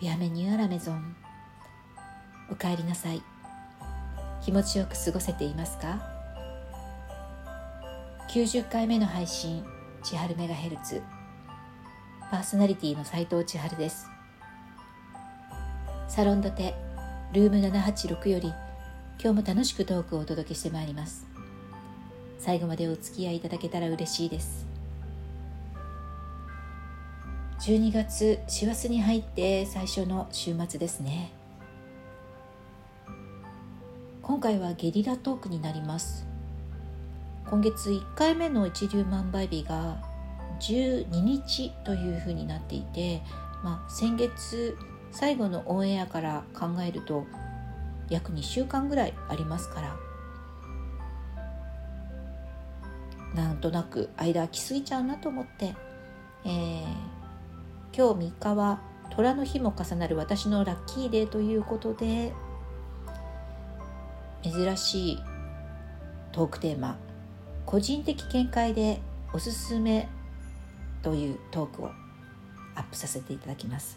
ビアメニューアラメゾンおかえりなさい。気持ちよく過ごせていますか？90回目の配信千春メガヘルツ。パーソナリティの斉藤千春です。サロンドテルーム786より今日も楽しくトークをお届けしてまいります。最後までお付き合いいただけたら嬉しいです。12月師走に入って最初の週末ですね。今回はゲリラトークになります。今月1回目の一粒万倍日が12日というふうになっていて、まあ、先月最後のオンエアから考えると約2週間ぐらいありますから。なんとなく間空きすぎちゃうなと思って、えー、今日3日は虎の日も重なる私のラッキーデーということで珍しいトークテーマ個人的見解でおすすめというトークをアップさせていただきます。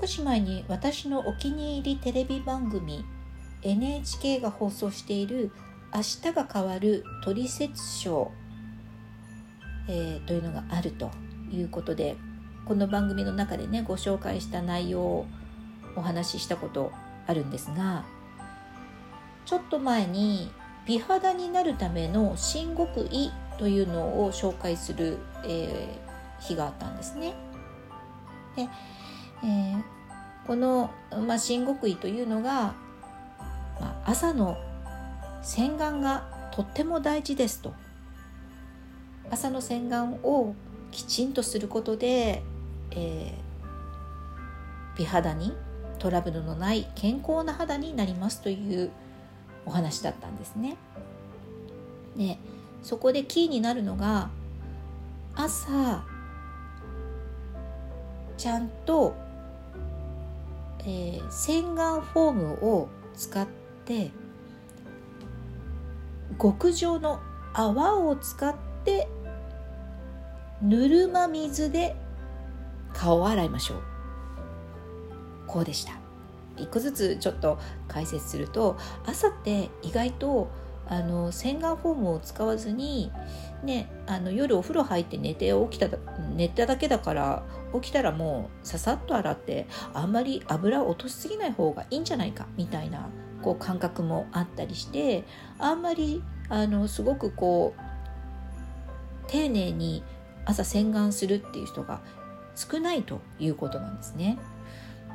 少し前に私のお気に入りテレビ番組 NHK が放送している「明日が変わるトリセツショー」えー、というのがあるということでこの番組の中でねご紹介した内容をお話ししたことあるんですがちょっと前に美肌になるための新極意というのを紹介する、えー、日があったんですね。で、えー、この、まあ、新極意というのが、まあ、朝の洗顔がとっても大事ですと朝の洗顔をきちんとすることで、えー、美肌にトラブルのない健康な肌になりますというお話だったんですね。でそこでキーになるのが朝ちゃんと、えー、洗顔フォームを使って極上の泡を使ってぬるま水で顔を洗いましょう。こうでした。一個ずつちょっと解説すると朝って意外とあの洗顔フォームを使わずに、ね、あの夜お風呂入って寝て起きた寝ただけだから起きたらもうささっと洗ってあんまり油を落としすぎない方がいいんじゃないかみたいなこう感覚もあったりしてあんまりあのすごくこう丁寧に朝洗顔するっていう人が少ないということなんですね。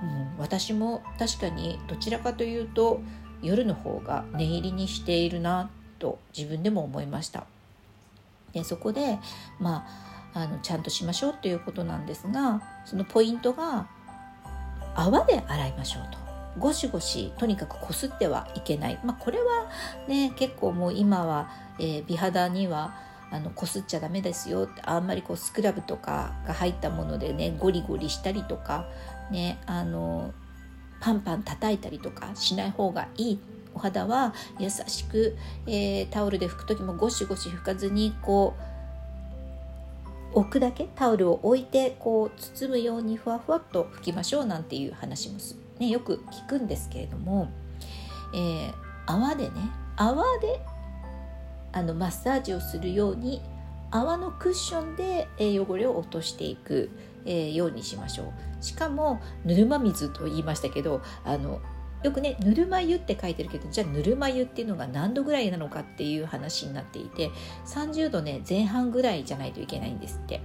うん、私も確かにどちらかというと夜の方が念入りにしているなと自分でも思いました。でそこで、まあ、あのちゃんとしましょうということなんですがそのポイントが泡で洗いましょうと。ゴシゴシとにかくこすってはいけない、まあ、これはね結構もう今は、えー、美肌にはあのこすっちゃダメですよってあんまりこうスクラブとかが入ったものでねゴリゴリしたりとかねあのパンパン叩いたりとかしない方がいいお肌は優しく、えー、タオルで拭く時もゴシゴシ拭かずにこう置くだけタオルを置いてこう包むようにふわふわっと拭きましょうなんていう話も、ね、よく聞くんですけれども、えー、泡でね泡であのマッサージをするように泡のクッションで汚れを落としていくえようにしましょう。しかもぬるま水と言いましたけどあのよくねぬるま湯って書いてるけどじゃあぬるま湯っていうのが何度ぐらいなのかっていう話になっていて30度ね前半ぐらいじゃないといけないんですって。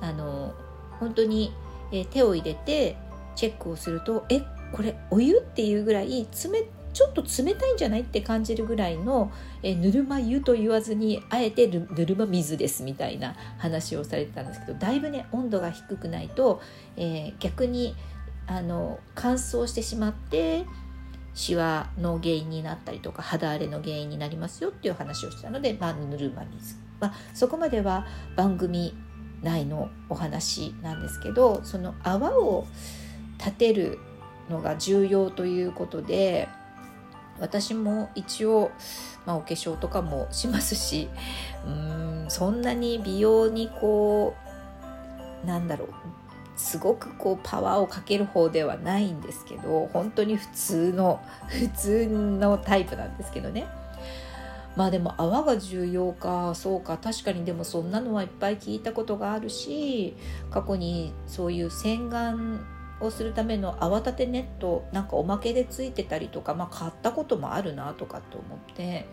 あの本当に、え手を入れてチェックをするとえこれお湯っていうぐらい冷ちょっと冷たいんじゃないって感じるぐらいの、えぬるま湯と言わずにあえてぬるま水ですみたいな話をされてたんですけどだいぶね温度が低くないと、えー、逆にあの乾燥してしまってシワの原因になったりとか肌荒れの原因になりますよっていう話をしたので、まあ、ぬるま水、まあ、そこまでは番組内のお話なんですけどその泡を立てるのが重要ということで私も一応、まあ、お化粧とかもしますしうんそんなに美容にこうなんだろうすごくこうパワーをかける方ではないんですけど本当に普通の普通のタイプなんですけどね。まあでも泡が重要かそうか確かにでもそんなのはいっぱい聞いたことがあるし過去にそういう洗顔をするための泡立てネットなんかおまけでついてたりとか、まあ、買ったこともあるなとかと思って。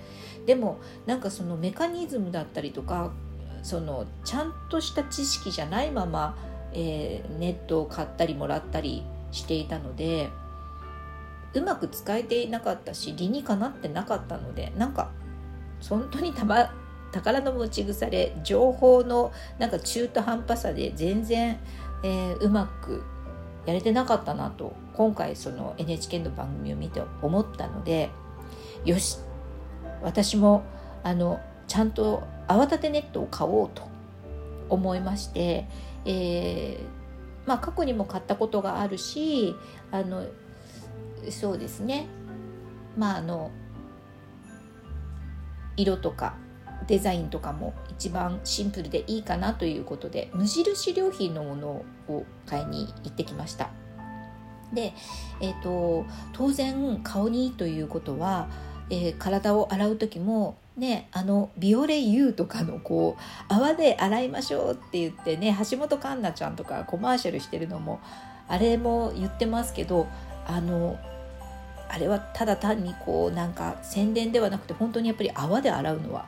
でもなんかそのメカニズムだったりとかそのちゃんとした知識じゃないままえー、ネットを買ったりもらったりしていたのでうまく使えていなかったし理にかなってなかったのでなんか本当にたま宝の持ち腐れ情報のなんか中途半端さで全然、えー、うまくやれてなかったなと今回その NHK の番組を見て思ったのでよし私もあのちゃんと泡立てネットを買おうと思いまして、えー、まあ、過去にも買ったことがあるしあのそうですね。まああの色とかデザインとかも一番シンプルでいいかなということで無印良品のものを買いに行ってきました。で、えーと、当然顔にいいということは、えー、体を洗う時もね、あのビオレ U とかのこう泡で洗いましょうって言ってね橋本環奈ちゃんとかコマーシャルしてるのもあれも言ってますけどあのあれはただ単にこうなんか宣伝ではなくて本当にやっぱり泡で洗うのは、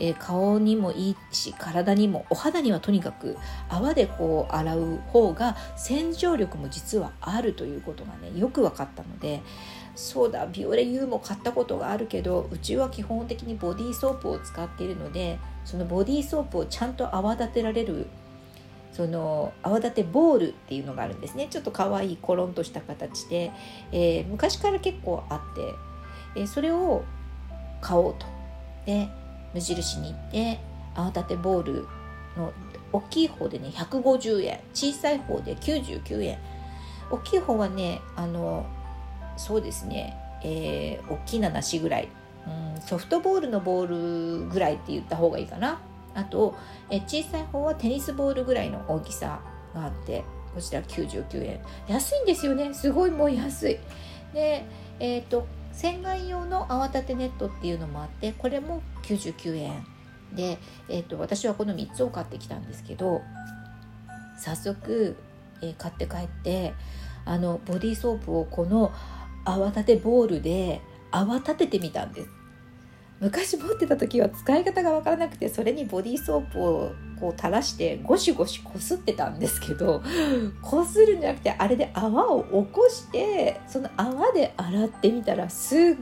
えー、顔にもいいし体にもお肌にはとにかく泡でこう洗う方が洗浄力も実はあるということがねよく分かったのでそうだビオレ U も買ったことがあるけどうちは基本的にボディーソープを使っているのでそのボディーソープをちゃんと泡立てられるその泡立てボールっていうのがあるんですね。ちょっと可愛いコロンとした形で、えー、昔から結構あって、えー、それを買おうと。で無印に行って泡立てボールの大きい方でね150円小さい方で99円。大きい方はねあのそうですね、えー、大きな梨ぐらい、うん、ソフトボールのボールぐらいって言った方がいいかな。あと、えー、小さい方はテニスボールぐらいの大きさがあってこちら99円。安いんですよね。すごいもう安い。でえっ、ー、と洗顔用の泡立てネットっていうのもあってこれも99円。で、えーと、私はこの3つを買ってきたんですけど早速、えー、買って帰ってあのボディーソープをこの泡立てボールで泡立ててみたんです。昔持ってた時は使い方が分からなくてそれにボディーソープをこう垂らしてゴシゴシこすってたんですけどこするんじゃなくてあれで泡を起こしてその泡で洗ってみたらすっ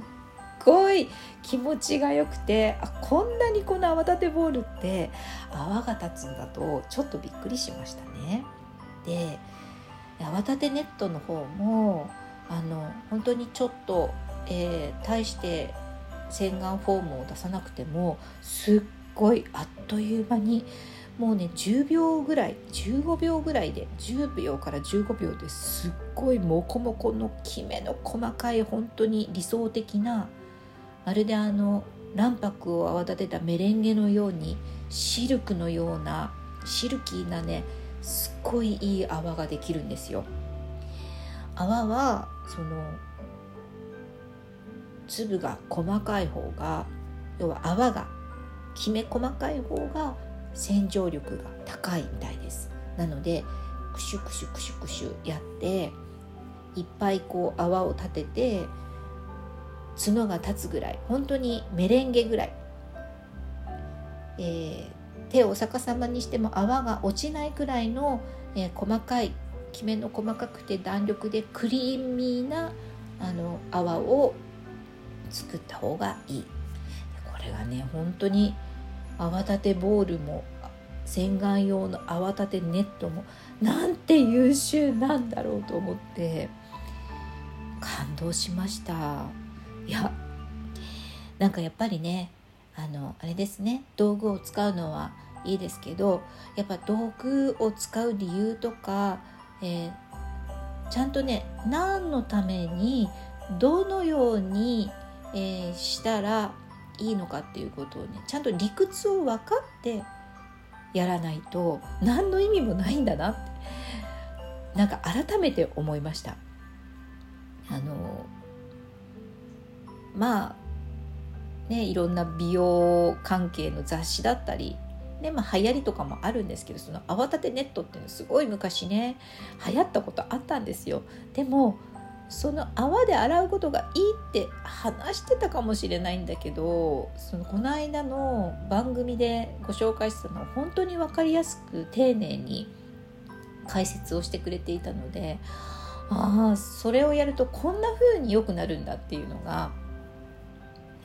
ごい気持ちが良くてあこんなにこの泡立てボールって泡が立つんだとちょっとびっくりしましたね。で泡立てネットの方もあの本当にちょっと、えー、対して洗顔フォームを出さなくてもすっごいあっという間にもうね10秒ぐらい15秒ぐらいで10秒から15秒ですっごいモコモコのきめの細かい本当に理想的なまるであの卵白を泡立てたメレンゲのようにシルクのようなシルキーなねすっごいいい泡ができるんですよ。泡はその粒が細かい方が要は泡がきめ細かい方が洗浄力が高いみたいです。なのでクシュクシュクシュクシュやっていっぱいこう泡を立てて角が立つぐらい本当にメレンゲぐらい、えー、手を逆さまにしても泡が落ちないくらいの、えー、細かいきめの細かくて弾力でクリーミーなあの泡を作った方がいい。これがね本当に泡立てボールも洗顔用の泡立てネットもなんて優秀なんだろうと思って感動しました。いやなんかやっぱりねあのあれですね道具を使うのはいいですけどやっぱ道具を使う理由とかえー、ちゃんとね何のためにどのように、えー、したらいいのかっていうことをねちゃんと理屈を分かってやらないと何の意味もないんだなってなんか改めて思いました。あのまあねいろんな美容関係の雑誌だったりねまあ、流行りとかもあるんですけどその泡立てネットっていうのすごい昔ね流行ったことあったんですよ。でもその泡で洗うことがいいって話してたかもしれないんだけどそのこの間の番組でご紹介したのは本当に分かりやすく丁寧に解説をしてくれていたのでああそれをやるとこんな風に良くなるんだっていうのが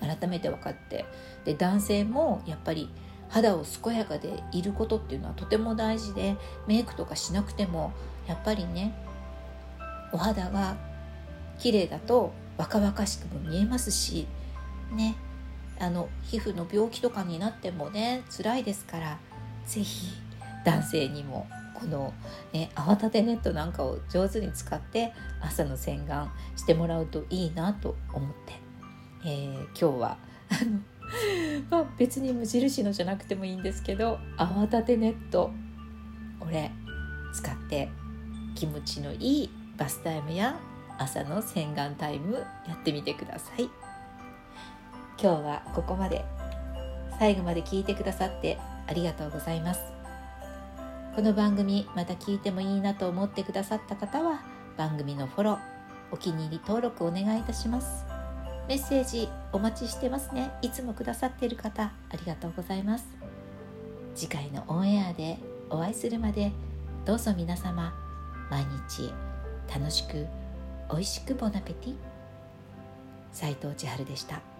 改めて分かってで男性もやっぱり肌を健やかでいることっていうのはとても大事でメイクとかしなくてもやっぱりねお肌が綺麗だと若々しくも見えますしね。あの皮膚の病気とかになってもね辛いですから是非男性にもこの、ね、泡立てネットなんかを上手に使って朝の洗顔してもらうといいなと思って、えー、今日はあの まあ別に無印のじゃなくてもいいんですけど泡立てネットこれ使って気持ちのいいバスタイムや朝の洗顔タイムやってみてください。今日はここまで。最後まで聞いてくださってありがとうございます。この番組また聞いてもいいなと思ってくださった方は番組のフォローお気に入り登録お願いいたします。メッセージお待ちしてますね。いつもくださっている方ありがとうございます。次回のオンエアでお会いするまでどうぞ皆様毎日楽しく美味しくボナペティ斉藤千春でした。